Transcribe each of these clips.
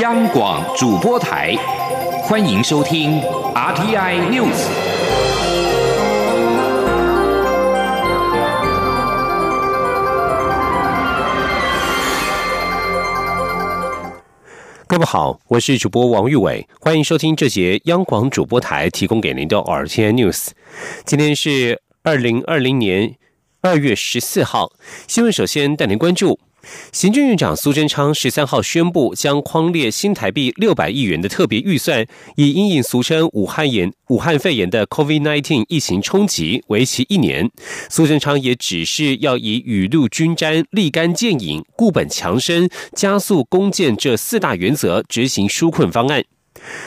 央广主播台，欢迎收听 RTI News。各位好，我是主播王玉伟，欢迎收听这节央广主播台提供给您的 RTI News。今天是二零二零年二月十四号，新闻首先带您关注。行政院长苏贞昌十三号宣布，将框列新台币六百亿元的特别预算，以因应俗称武汉炎、武汉肺炎的 COVID-19 疫情冲击，为期一年。苏贞昌也指示要以雨露均沾、立竿见影、固本强身、加速攻建这四大原则执行纾困方案。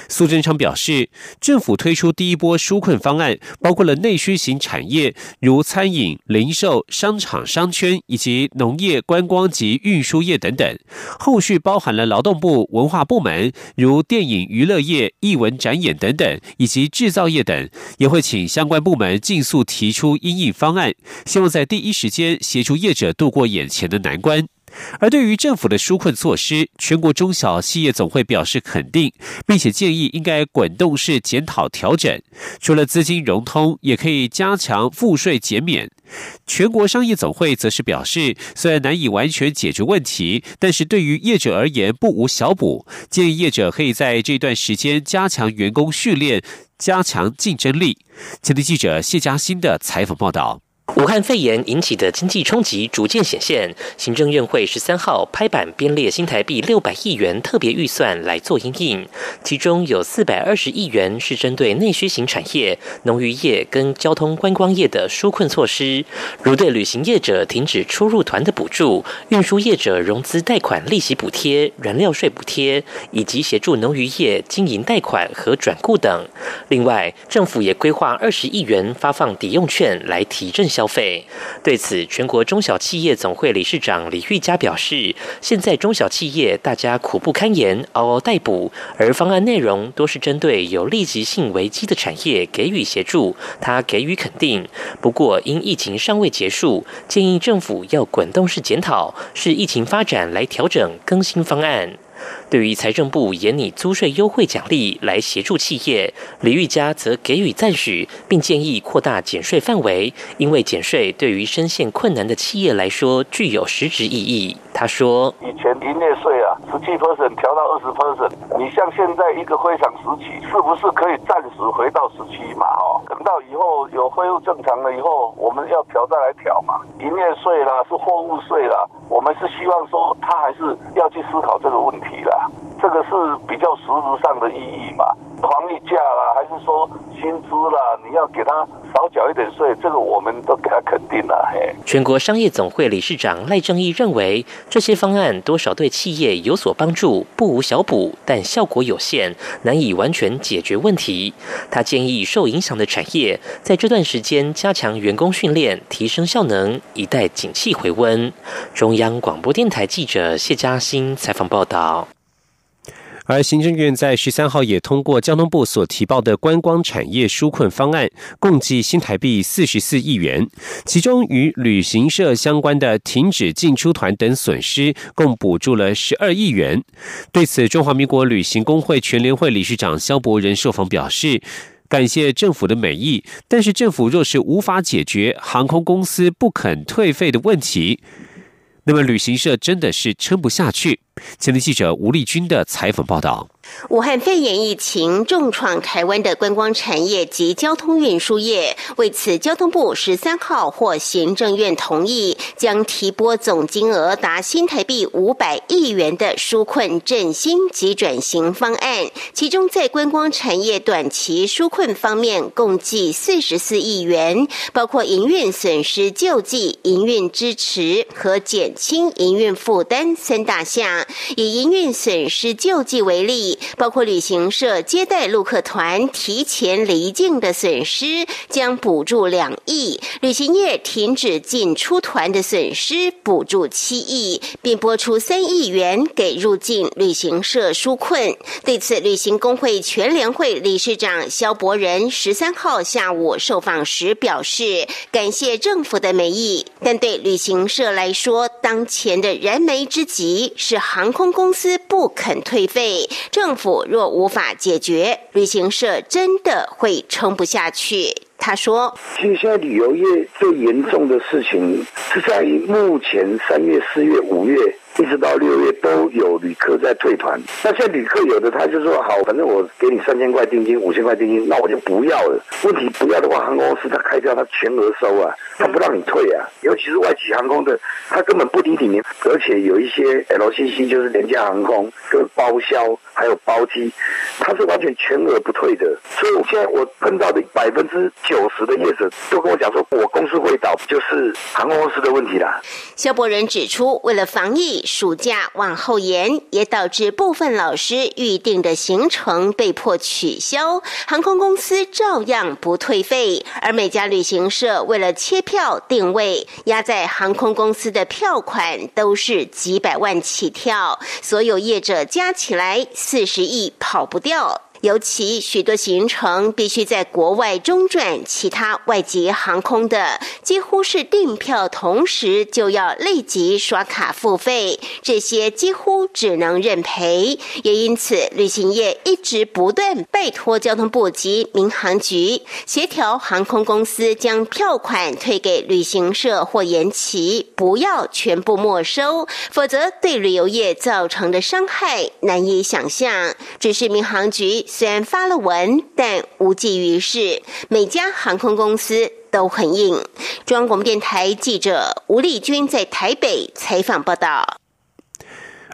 苏贞昌表示，政府推出第一波纾困方案，包括了内需型产业，如餐饮、零售、商场、商圈，以及农业、观光及运输业等等。后续包含了劳动部、文化部门，如电影娱乐业、艺文展演等等，以及制造业等，也会请相关部门尽速提出应应方案，希望在第一时间协助业者度过眼前的难关。而对于政府的纾困措施，全国中小企业总会表示肯定，并且建议应该滚动式检讨调整。除了资金融通，也可以加强赋税减免。全国商业总会则是表示，虽然难以完全解决问题，但是对于业者而言不无小补，建议业者可以在这段时间加强员工训练，加强竞争力。前的记者谢嘉欣的采访报道。武汉肺炎引起的经济冲击逐渐显现，行政院会十三号拍板编列新台币六百亿元特别预算来做应应，其中有四百二十亿元是针对内需型产业、农渔业跟交通观光业的纾困措施，如对旅行业者停止出入团的补助、运输业者融资贷款利息补贴、燃料税补贴，以及协助农渔业经营贷款和转雇等。另外，政府也规划二十亿元发放抵用券来提振。消费对此，全国中小企业总会理事长李玉佳表示，现在中小企业大家苦不堪言，嗷嗷待哺，而方案内容都是针对有立即性危机的产业给予协助，他给予肯定。不过，因疫情尚未结束，建议政府要滚动式检讨，视疫情发展来调整更新方案。对于财政部严拟租税优惠奖励来协助企业，李玉佳则给予赞许，并建议扩大减税范围，因为减税对于深陷困难的企业来说具有实质意义。他说：“啊，十七 percent 调到二十 percent，你像现在一个非常时期，是不是可以暂时回到十七嘛？哦，等到以后有恢复正常了以后，我们要调再来调嘛。营业税啦，是货物税啦，我们是希望说他还是要去思考这个问题啦。这个是比较实质上的意义嘛。”防疫假啦，还是说薪资啦？你要给他少缴一点税，这个我们都给他肯定了。嘿，全国商业总会理事长赖正义认为，这些方案多少对企业有所帮助，不无小补，但效果有限，难以完全解决问题。他建议受影响的产业在这段时间加强员工训练，提升效能，以待景气回温。中央广播电台记者谢嘉欣采访报道。而行政院在十三号也通过交通部所提报的观光产业纾困方案，共计新台币四十四亿元，其中与旅行社相关的停止进出团等损失，共补助了十二亿元。对此，中华民国旅行工会全联会理事长肖伯仁受访表示，感谢政府的美意，但是政府若是无法解决航空公司不肯退费的问题，那么旅行社真的是撑不下去。前天记者吴丽君的采访报道。武汉肺炎疫情重创台湾的观光产业及交通运输业，为此，交通部十三号获行政院同意，将提拨总金额达新台币五百亿元的纾困振兴及转型方案。其中，在观光产业短期纾困方面，共计四十四亿元，包括营运损失救济、营运支持和减轻营运负担三大项。以营运损失救济为例。包括旅行社接待陆客团提前离境的损失，将补助两亿；旅行业停止进出团的损失，补助七亿，并拨出三亿元给入境旅行社纾困。对此，旅行工会全联会理事长肖伯仁十三号下午受访时表示，感谢政府的美意，但对旅行社来说，当前的燃眉之急是航航空公司不肯退费，政府若无法解决，旅行社真的会撑不下去。他说：“其实现在旅游业最严重的事情是在于目前三月、四月、五月。”一直到六月都有旅客在退团，那现在旅客有的他就说好，反正我给你三千块定金、五千块定金，那我就不要了。问题不要的话，航空公司他开票他全额收啊，他不让你退啊。尤其是外企航空的，他根本不理你，而且有一些 LCC 就是廉价航空跟包销还有包机，他是完全全额不退的。所以我现在我碰到的百分之九十的业者都跟我讲说，我公司会倒，就是航空公司的问题啦。肖伯仁指出，为了防疫。暑假往后延，也导致部分老师预定的行程被迫取消，航空公司照样不退费。而每家旅行社为了切票定位，压在航空公司的票款都是几百万起跳，所有业者加起来四十亿跑不掉。尤其许多行程必须在国外中转，其他外籍航空的几乎是订票同时就要立即刷卡付费，这些几乎只能认赔。也因此，旅行业一直不断拜托交通部及民航局协调航空公司将票款退给旅行社或延期，不要全部没收，否则对旅游业造成的伤害难以想象。只是民航局。虽然发了文，但无济于事。每家航空公司都很硬。中央广播电台记者吴丽君在台北采访报道。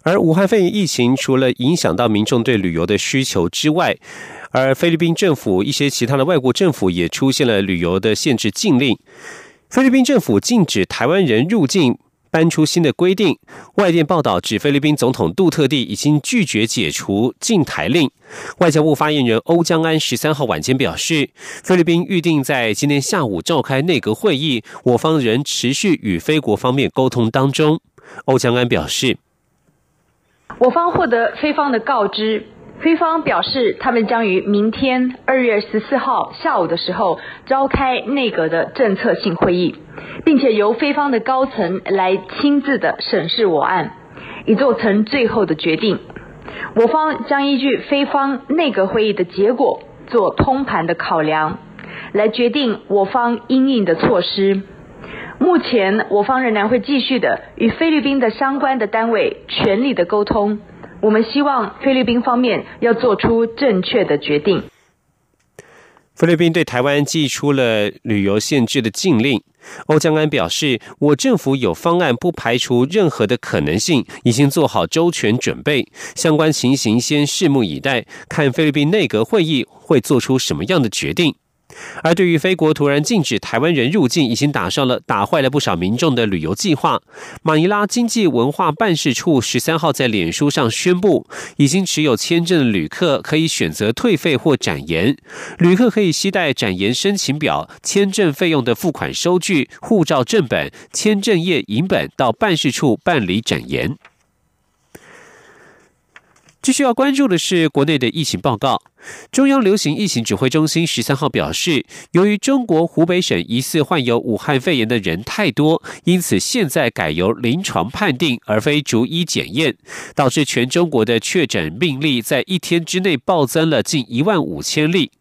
而武汉肺炎疫情除了影响到民众对旅游的需求之外，而菲律宾政府一些其他的外国政府也出现了旅游的限制禁令。菲律宾政府禁止台湾人入境。搬出新的规定，外电报道指菲律宾总统杜特地已经拒绝解除禁台令。外交部发言人欧江安十三号晚间表示，菲律宾预定在今天下午召开内阁会议，我方仍持续与菲国方面沟通当中。欧江安表示，我方获得菲方的告知。菲方表示，他们将于明天二月十四号下午的时候召开内阁的政策性会议，并且由菲方的高层来亲自的审视我案，以做成最后的决定。我方将依据菲方内阁会议的结果做通盘的考量，来决定我方应应的措施。目前，我方仍然会继续的与菲律宾的相关的单位全力的沟通。我们希望菲律宾方面要做出正确的决定。菲律宾对台湾寄出了旅游限制的禁令。欧江安表示，我政府有方案，不排除任何的可能性，已经做好周全准备。相关情形先拭目以待，看菲律宾内阁会议会做出什么样的决定。而对于菲国突然禁止台湾人入境，已经打上了打坏了不少民众的旅游计划。马尼拉经济文化办事处十三号在脸书上宣布，已经持有签证的旅客可以选择退费或展延。旅客可以携带展延申请表、签证费用的付款收据、护照正本、签证页影本到办事处办理展延。继续要关注的是国内的疫情报告。中央流行疫情指挥中心十三号表示，由于中国湖北省疑似患有武汉肺炎的人太多，因此现在改由临床判定，而非逐一检验，导致全中国的确诊病例在一天之内暴增了近一万五千例。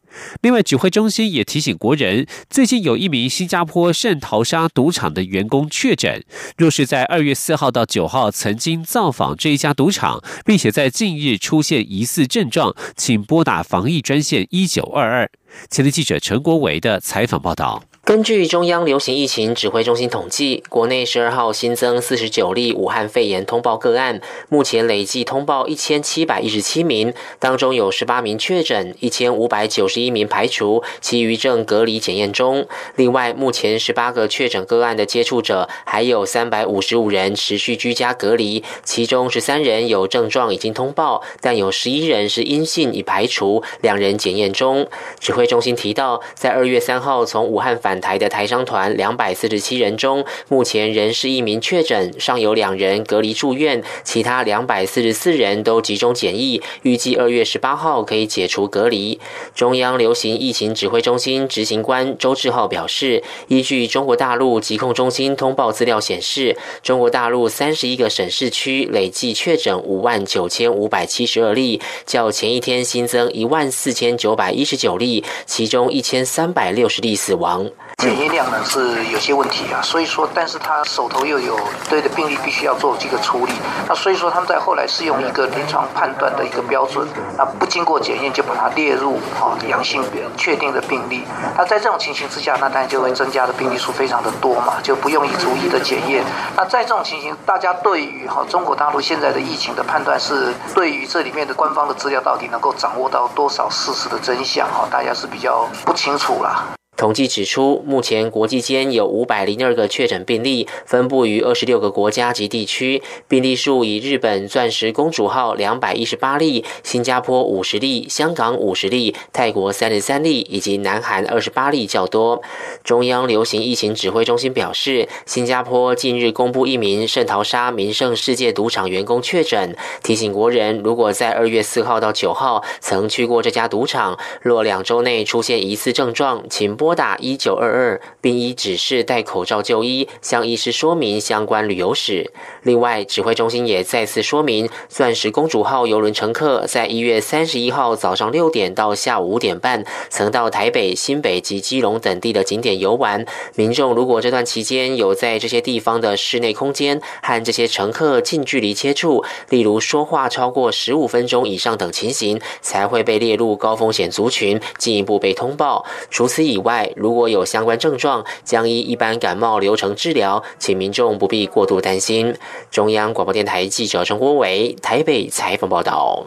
另外，指挥中心也提醒国人，最近有一名新加坡圣淘沙赌场的员工确诊。若是在二月四号到九号曾经造访这一家赌场，并且在近日出现疑似症状，请拨打防疫专线一九二二。前的记者陈国维的采访报道。根据中央流行疫情指挥中心统计，国内十二号新增四十九例武汉肺炎通报个案，目前累计通报一千七百一十七名，当中有十八名确诊，一千五百九十一名排除，其余正隔离检验中。另外，目前十八个确诊个案的接触者，还有三百五十五人持续居家隔离，其中十三人有症状已经通报，但有十一人是阴性已排除，两人检验中。指挥中心提到，在二月三号从武汉返返台的台商团两百四十七人中，目前仍是一名确诊，尚有两人隔离住院，其他两百四十四人都集中检疫，预计二月十八号可以解除隔离。中央流行疫情指挥中心执行官周志浩表示，依据中国大陆疾控中心通报资料显示，中国大陆三十一个省市区累计确诊五万九千五百七十二例，较前一天新增一万四千九百一十九例，其中一千三百六十例死亡。检验量呢是有些问题啊，所以说，但是他手头又有对的病例，必须要做这个处理。那所以说，他们在后来是用一个临床判断的一个标准，那不经过检验就把它列入啊阳性确定的病例。那在这种情形之下，那当然就会增加的病例数非常的多嘛，就不用以逐一的检验。那在这种情形，大家对于哈中国大陆现在的疫情的判断是，对于这里面的官方的资料到底能够掌握到多少事实的真相哈，大家是比较不清楚啦。统计指出，目前国际间有五百零二个确诊病例，分布于二十六个国家及地区。病例数以日本“钻石公主号”两百一十八例，新加坡五十例，香港五十例，泰国三十三例，以及南韩二十八例较多。中央流行疫情指挥中心表示，新加坡近日公布一名圣淘沙名胜世界赌场员工确诊，提醒国人如果在二月四号到九号曾去过这家赌场，若两周内出现疑似症状，请拨。拨打一九二二，并依指示戴口罩就医，向医师说明相关旅游史。另外，指挥中心也再次说明，钻石公主号邮轮乘客在一月三十一号早上六点到下午五点半，曾到台北、新北及基隆等地的景点游玩。民众如果这段期间有在这些地方的室内空间和这些乘客近距离接触，例如说话超过十五分钟以上等情形，才会被列入高风险族群，进一步被通报。除此以外，如果有相关症状，将依一般感冒流程治疗，请民众不必过度担心。中央广播电台记者陈国伟台北采访报道。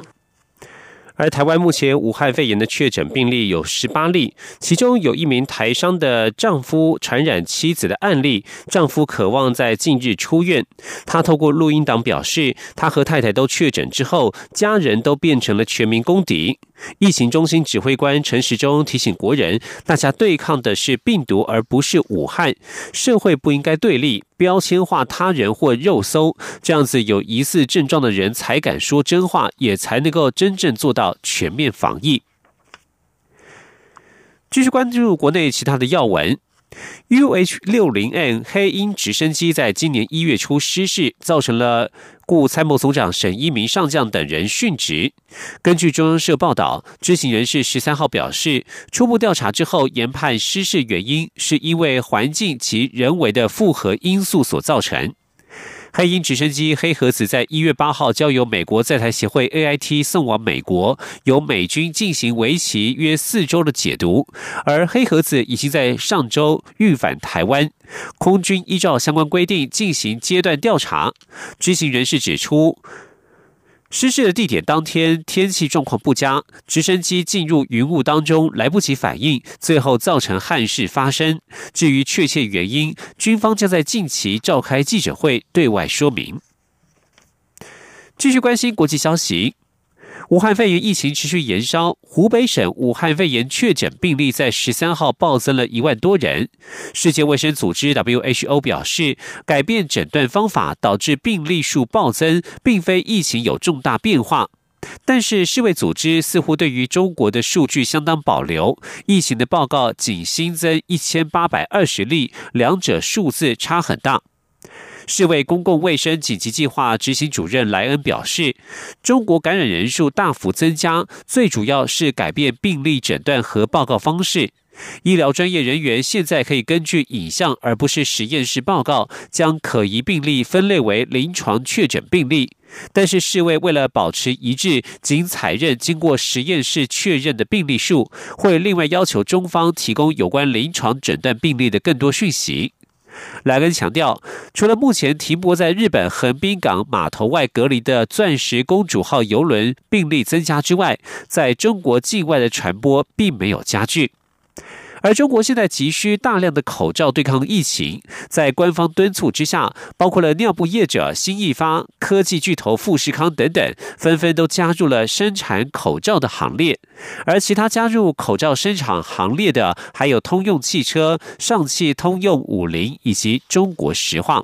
而台湾目前武汉肺炎的确诊病例有十八例，其中有一名台商的丈夫传染妻子的案例，丈夫渴望在近日出院。他透过录音档表示，他和太太都确诊之后，家人都变成了全民公敌。疫情中心指挥官陈时中提醒国人，大家对抗的是病毒，而不是武汉。社会不应该对立、标签化他人或肉搜，这样子有疑似症状的人才敢说真话，也才能够真正做到全面防疫。继续关注国内其他的要闻。UH 六零 N 黑鹰直升机在今年一月初失事，造成了故参谋总长沈一鸣上将等人殉职。根据中央社报道，知情人士十三号表示，初步调查之后研判失事原因是因为环境及人为的复合因素所造成。黑鹰直升机黑盒子在一月八号交由美国在台协会 AIT 送往美国，由美军进行为期约四周的解读。而黑盒子已经在上周运返台湾，空军依照相关规定进行阶段调查。知情人士指出。失事的地点当天天气状况不佳，直升机进入云雾当中来不及反应，最后造成憾事发生。至于确切原因，军方将在近期召开记者会对外说明。继续关心国际消息。武汉肺炎疫情持续延烧，湖北省武汉肺炎确诊病例在十三号暴增了一万多人。世界卫生组织 （WHO） 表示，改变诊断方法导致病例数暴增，并非疫情有重大变化。但是世卫组织似乎对于中国的数据相当保留，疫情的报告仅新增一千八百二十例，两者数字差很大。世卫公共卫生紧急计划执行主任莱恩表示，中国感染人数大幅增加，最主要是改变病例诊断和报告方式。医疗专业人员现在可以根据影像而不是实验室报告，将可疑病例分类为临床确诊病例。但是世卫为了保持一致，仅采认经过实验室确认的病例数，会另外要求中方提供有关临床诊断病例的更多讯息。莱恩强调，除了目前停泊在日本横滨港码头外隔离的“钻石公主号”邮轮病例增加之外，在中国境外的传播并没有加剧。而中国现在急需大量的口罩对抗疫情，在官方敦促之下，包括了尿布业者新易发、科技巨头富士康等等，纷纷都加入了生产口罩的行列。而其他加入口罩生产行列的，还有通用汽车、上汽通用五菱以及中国石化。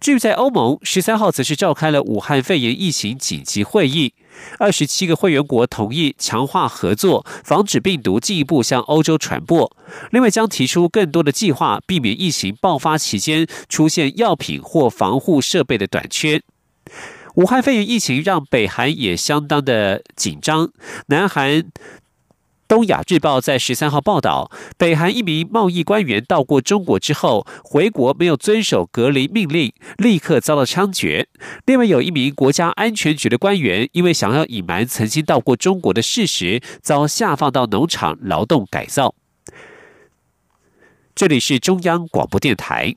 至于在欧盟，十三号则是召开了武汉肺炎疫情紧急会议，二十七个会员国同意强化合作，防止病毒进一步向欧洲传播。另外，将提出更多的计划，避免疫情爆发期间出现药品或防护设备的短缺。武汉肺炎疫情让北韩也相当的紧张，南韩。东亚日报在十三号报道，北韩一名贸易官员到过中国之后回国，没有遵守隔离命令，立刻遭到枪决。另外，有一名国家安全局的官员，因为想要隐瞒曾经到过中国的事实，遭下放到农场劳动改造。这里是中央广播电台。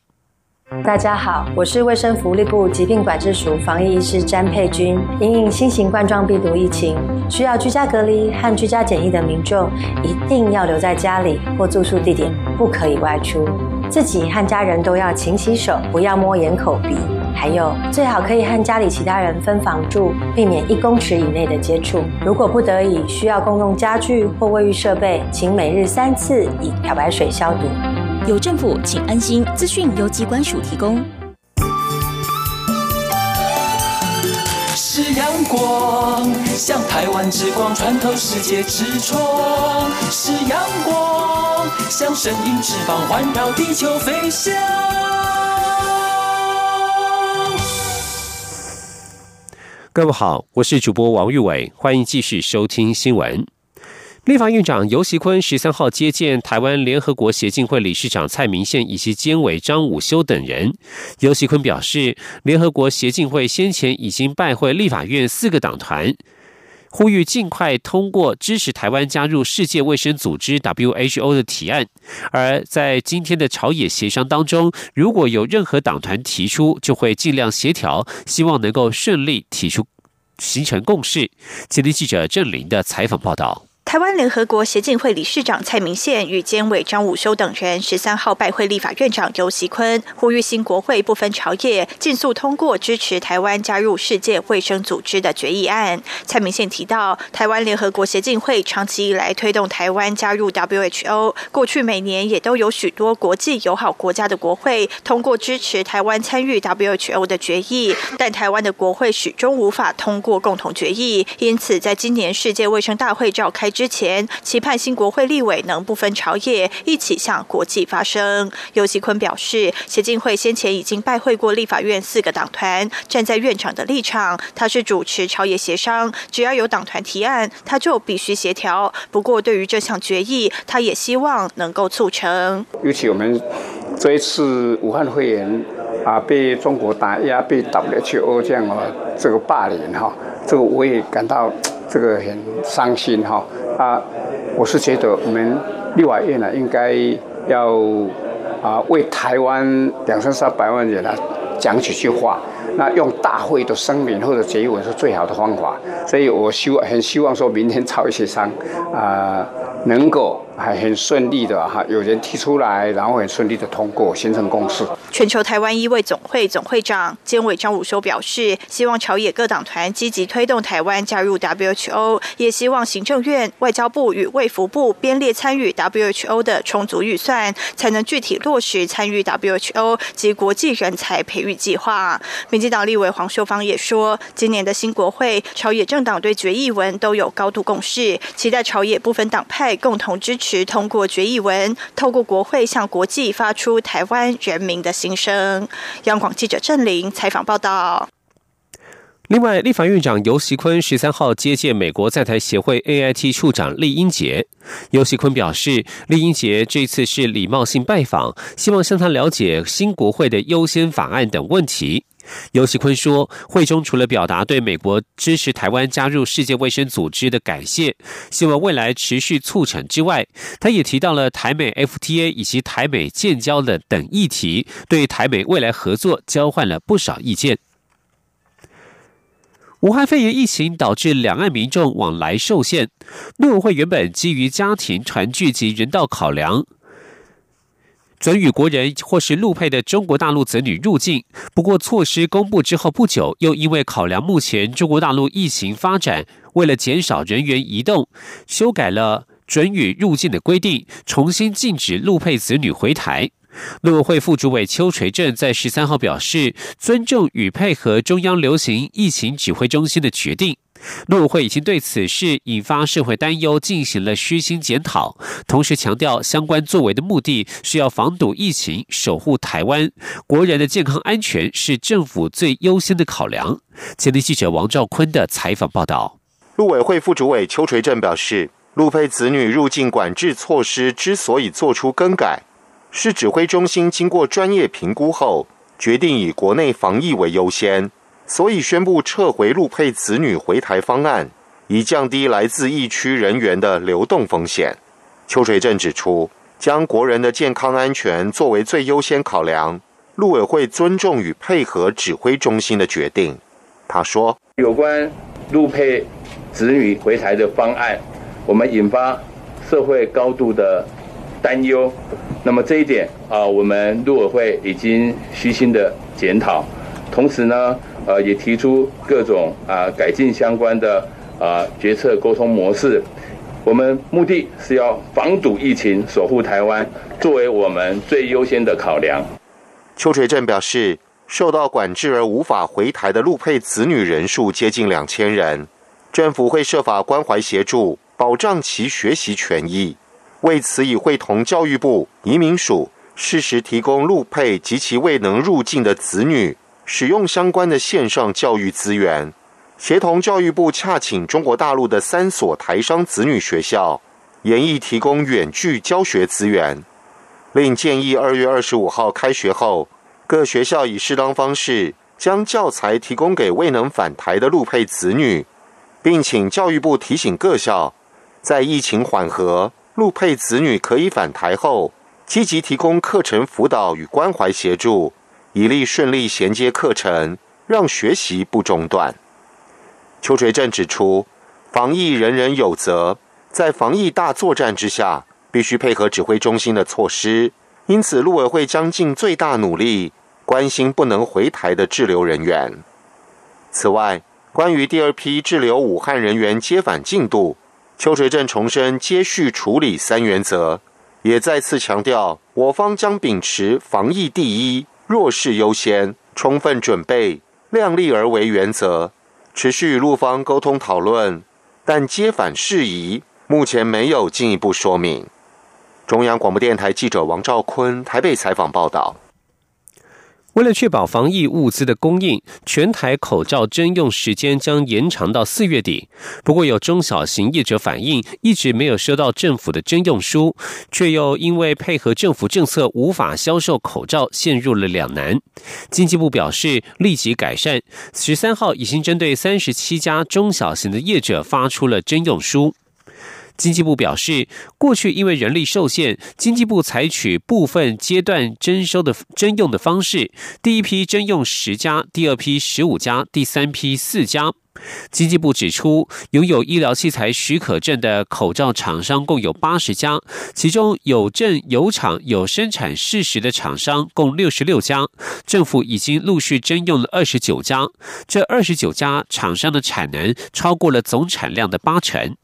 大家好，我是卫生福利部疾病管制署防疫医师詹佩君。因应新型冠状病毒疫情，需要居家隔离和居家检疫的民众，一定要留在家里或住宿地点，不可以外出。自己和家人都要勤洗手，不要摸眼、口、鼻。还有，最好可以和家里其他人分房住，避免一公尺以内的接触。如果不得已需要共用家具或卫浴设备，请每日三次以漂白水消毒。有政府，请安心。资讯由机关署提供。是阳光，像台湾之光穿透世界之窗；是阳光，像神鹰翅膀环绕地球飞翔。各位好，我是主播王玉伟，欢迎继续收听新闻。立法院长游锡坤十三号接见台湾联合国协进会理事长蔡明宪以及监委张武修等人。游锡坤表示，联合国协进会先前已经拜会立法院四个党团，呼吁尽快通过支持台湾加入世界卫生组织 WHO 的提案。而在今天的朝野协商当中，如果有任何党团提出，就会尽量协调，希望能够顺利提出形成共识。今天记者郑林的采访报道。台湾联合国协进会理事长蔡明宪与监委张武修等人十三号拜会立法院长游锡坤，呼吁新国会不分朝野，尽速通过支持台湾加入世界卫生组织的决议案。蔡明宪提到，台湾联合国协进会长期以来推动台湾加入 WHO，过去每年也都有许多国际友好国家的国会通过支持台湾参与 WHO 的决议，但台湾的国会始终无法通过共同决议，因此在今年世界卫生大会召开之。前期盼新国会立委能不分朝野一起向国际发声。尤其坤表示，协进会先前已经拜会过立法院四个党团，站在院长的立场，他是主持朝野协商，只要有党团提案，他就必须协调。不过，对于这项决议，他也希望能够促成。尤其我们这一次武汉肺炎啊，被中国打压，被 WHO 这样啊这个霸凌哈，这个我也感到这个很伤心哈。啊，我是觉得我们立法院呢，应该要啊为台湾两三三百万人呢讲几句话。那用大会的声明或者结文是最好的方法。所以我希望很希望说明天朝协商啊能够。还很顺利的哈，有人提出来，然后很顺利的通过，形成共识。全球台湾医卫总会总会长监委张武修表示，希望朝野各党团积极推动台湾加入 WHO，也希望行政院、外交部与卫福部编列参与 WHO 的充足预算，才能具体落实参与 WHO 及国际人才培育计划。民进党立委黄秀芳也说，今年的新国会朝野政党对决议文都有高度共识，期待朝野部分党派共同支持。持通过决议文，透过国会向国际发出台湾人民的心声。央广记者郑玲采访报道。另外，立法院长游锡坤十三号接见美国在台协会 AIT 处长厉英杰。游锡坤表示，厉英杰这次是礼貌性拜访，希望向他了解新国会的优先法案等问题。尤锡坤说，会中除了表达对美国支持台湾加入世界卫生组织的感谢，希望未来持续促成之外，他也提到了台美 FTA 以及台美建交的等议题，对台美未来合作交换了不少意见。武汉肺炎疫情导致两岸民众往来受限，陆委会原本基于家庭团聚及人道考量。准予国人或是陆配的中国大陆子女入境，不过措施公布之后不久，又因为考量目前中国大陆疫情发展，为了减少人员移动，修改了准予入境的规定，重新禁止陆配子女回台。陆委会副主委邱垂正在十三号表示，尊重与配合中央流行疫情指挥中心的决定。陆委会已经对此事引发社会担忧进行了虚心检讨，同时强调相关作为的目的是要防堵疫情，守护台湾国人的健康安全是政府最优先的考量。前天记者王兆坤的采访报道。陆委会副主委邱垂正表示，陆配子女入境管制措施之所以做出更改，是指挥中心经过专业评估后，决定以国内防疫为优先。所以宣布撤回陆配子女回台方案，以降低来自疫区人员的流动风险。邱垂正指出，将国人的健康安全作为最优先考量，陆委会尊重与配合指挥中心的决定。他说：“有关陆配子女回台的方案，我们引发社会高度的担忧。那么这一点啊，我们陆委会已经虚心的检讨，同时呢。”呃，也提出各种啊改进相关的啊决策沟通模式。我们目的是要防堵疫情，守护台湾，作为我们最优先的考量。邱垂正表示，受到管制而无法回台的陆配子女人数接近两千人，政府会设法关怀协助，保障其学习权益。为此，已会同教育部、移民署适时提供陆配及其未能入境的子女。使用相关的线上教育资源，协同教育部洽请中国大陆的三所台商子女学校，研议提供远距教学资源。另建议二月二十五号开学后，各学校以适当方式将教材提供给未能返台的陆配子女，并请教育部提醒各校，在疫情缓和、陆配子女可以返台后，积极提供课程辅导与关怀协助。以利顺利衔接课程，让学习不中断。邱垂正指出，防疫人人有责，在防疫大作战之下，必须配合指挥中心的措施。因此，陆委会将尽最大努力关心不能回台的滞留人员。此外，关于第二批滞留武汉人员接返进度，邱垂正重申接续处理三原则，也再次强调，我方将秉持防疫第一。弱势优先，充分准备，量力而为原则，持续与陆方沟通讨论，但接反事宜目前没有进一步说明。中央广播电台记者王兆坤台北采访报道。为了确保防疫物资的供应，全台口罩征用时间将延长到四月底。不过，有中小型业者反映，一直没有收到政府的征用书，却又因为配合政府政策无法销售口罩，陷入了两难。经济部表示，立即改善。十三号已经针对三十七家中小型的业者发出了征用书。经济部表示，过去因为人力受限，经济部采取部分阶段征收的征用的方式。第一批征用十家，第二批十五家，第三批四家。经济部指出，拥有医疗器材许可证的口罩厂商共有八十家，其中有证有厂有生产事实的厂商共六十六家。政府已经陆续征用了二十九家，这二十九家厂商的产能超过了总产量的八成。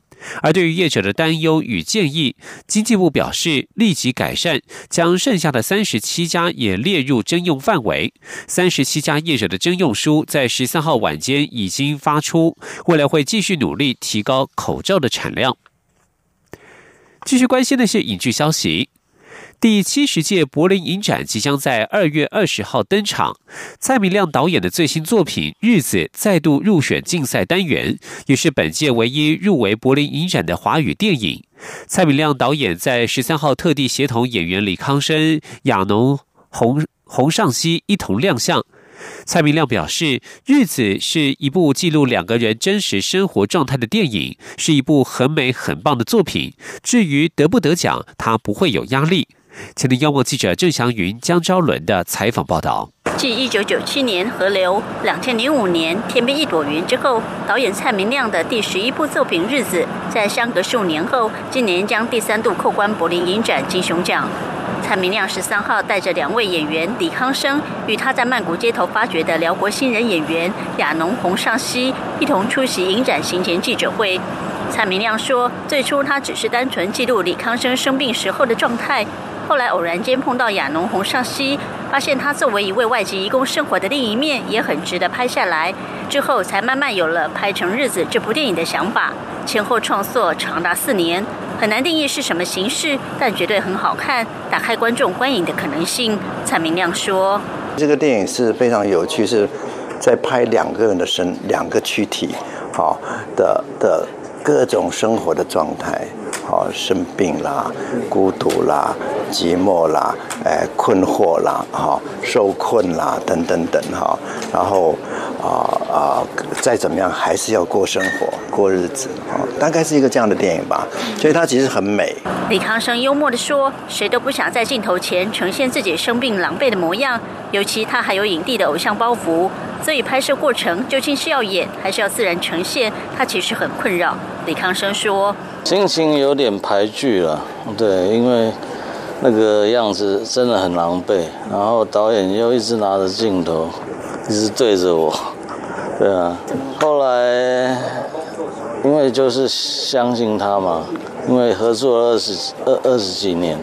而对于业者的担忧与建议，经济部表示立即改善，将剩下的三十七家也列入征用范围。三十七家业者的征用书在十三号晚间已经发出，未来会继续努力提高口罩的产量。继续关心的是影剧消息。第七十届柏林影展即将在二月二十号登场，蔡明亮导演的最新作品《日子》再度入选竞赛单元，也是本届唯一入围柏林影展的华语电影。蔡明亮导演在十三号特地协同演员李康生、亚农、洪洪尚熙一同亮相。蔡明亮表示，《日子》是一部记录两个人真实生活状态的电影，是一部很美很棒的作品。至于得不得奖，他不会有压力。前天，央广记者郑祥云、江昭伦的采访报道。继一九九七年《河流》、两千零五年《天边一朵云》之后，导演蔡明亮的第十一部作品《日子》在相隔数年后，今年将第三度扣关柏林影展金熊奖。蔡明亮十三号带着两位演员李康生与他在曼谷街头发掘的辽国新人演员亚农洪尚熙一同出席影展行前记者会。蔡明亮说，最初他只是单纯记录李康生生病时候的状态，后来偶然间碰到亚农洪尚熙，发现他作为一位外籍移工生活的另一面也很值得拍下来，之后才慢慢有了拍成《日子》这部电影的想法。前后创作长达四年。很难定义是什么形式，但绝对很好看，打开观众观影的可能性。蔡明亮说：“这个电影是非常有趣，是在拍两个人的身，两个躯体，好，的的各种生活的状态，好，生病啦，孤独啦，寂寞啦，哎，困惑啦，哈，受困啦，等等等，哈，然后。”啊啊！再怎么样还是要过生活、过日子啊，大概是一个这样的电影吧。所以它其实很美。李康生幽默的说：“谁都不想在镜头前呈现自己生病狼狈的模样，尤其他还有影帝的偶像包袱，所以拍摄过程究竟是要演还是要自然呈现，他其实很困扰。”李康生说：“心情有点排剧了，对，因为那个样子真的很狼狈，然后导演又一直拿着镜头。”一直对着我，对啊。后来因为就是相信他嘛，因为合作了二十二二十几年，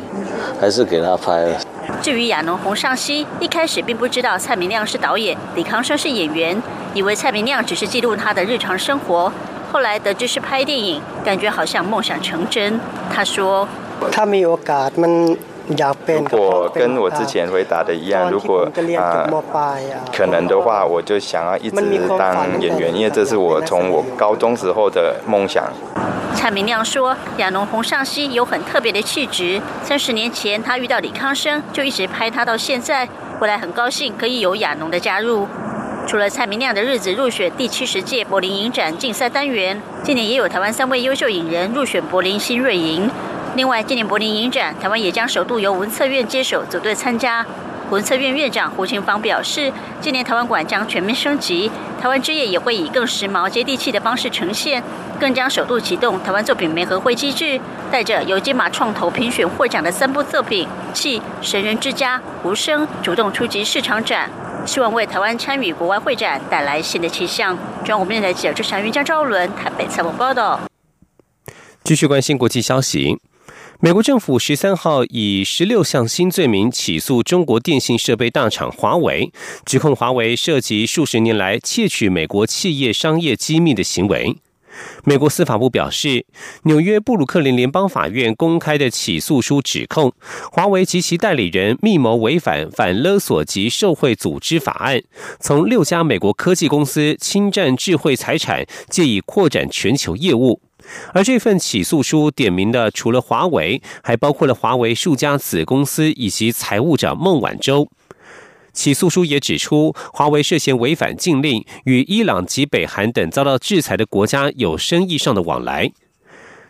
还是给他拍了。至于亚农洪尚熙，一开始并不知道蔡明亮是导演，李康生是演员，以为蔡明亮只是记录他的日常生活。后来得知是拍电影，感觉好像梦想成真。他说：“他没有改，们。”如果跟我之前回答的一样，如果啊可能的话，我就想要一直当演员，因为这是我从我高中时候的梦想。蔡明亮说：“亚农洪尚熙有很特别的气质，三十年前他遇到李康生，就一直拍他到现在。未来很高兴可以有亚农的加入。除了蔡明亮的日子入选第七十届柏林影展竞赛单元，今年也有台湾三位优秀影人入选柏林新锐影。”另外，今年柏林影展，台湾也将首度由文策院接手组队参加。文策院院长胡清芳表示，今年台湾馆将全面升级，台湾之夜也会以更时髦、接地气的方式呈现，更将首度启动台湾作品媒合会机制，带着由金马创投评选获奖的三部作品《气》《神人之家》《无声》，主动出击市场展，希望为台湾参与国外会展带来新的气象。中央电台记者周祥云、江昭伦台北采访报道。继续关心国际消息。美国政府十三号以十六项新罪名起诉中国电信设备大厂华为，指控华为涉及数十年来窃取美国企业商业机密的行为。美国司法部表示，纽约布鲁克林联邦法院公开的起诉书指控华为及其代理人密谋违反反勒索及受贿组织法案，从六家美国科技公司侵占智慧财产，借以扩展全球业务。而这份起诉书点名的，除了华为，还包括了华为数家子公司以及财务长孟晚舟。起诉书也指出，华为涉嫌违反禁令，与伊朗及北韩等遭到制裁的国家有生意上的往来。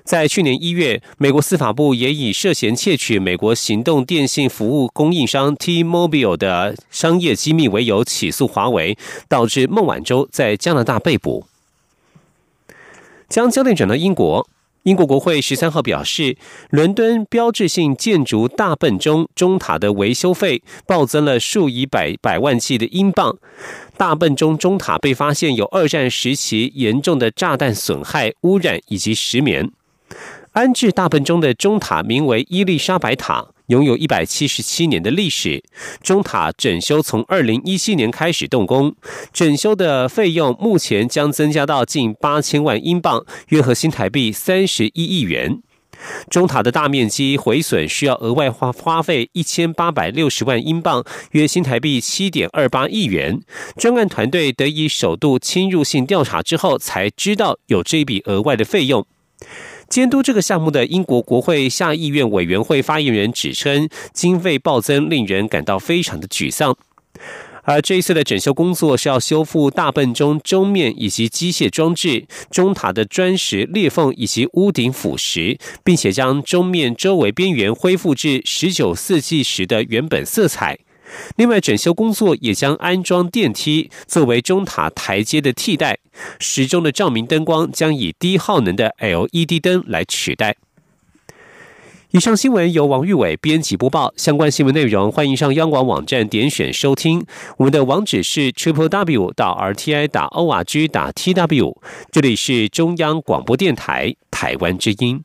在去年一月，美国司法部也以涉嫌窃取美国行动电信服务供应商 T-Mobile 的商业机密为由起诉华为，导致孟晚舟在加拿大被捕。将焦点转到英国，英国国会十三号表示，伦敦标志性建筑大笨钟钟塔的维修费暴增了数以百百万计的英镑。大笨钟钟塔被发现有二战时期严重的炸弹损害、污染以及石棉。安置大笨钟的钟塔名为伊丽莎白塔。拥有一百七十七年的历史，钟塔整修从二零一七年开始动工，整修的费用目前将增加到近八千万英镑，约合新台币三十一亿元。钟塔的大面积毁损需要额外花花费一千八百六十万英镑，约新台币七点二八亿元。专案团队得以首度侵入性调查之后，才知道有这笔额外的费用。监督这个项目的英国国会下议院委员会发言人指称，经费暴增令人感到非常的沮丧。而这一次的整修工作是要修复大笨钟钟面以及机械装置、钟塔的砖石裂缝以及屋顶腐蚀，并且将钟面周围边缘恢复至十九世纪时的原本色彩。另外，整修工作也将安装电梯作为中塔台阶的替代，时钟的照明灯光将以低耗能的 LED 灯来取代。以上新闻由王玉伟编辑播报。相关新闻内容，欢迎上央广网站点选收听。我们的网址是 triple w 到 r t i 打 o r g 打 t w。这里是中央广播电台台湾之音。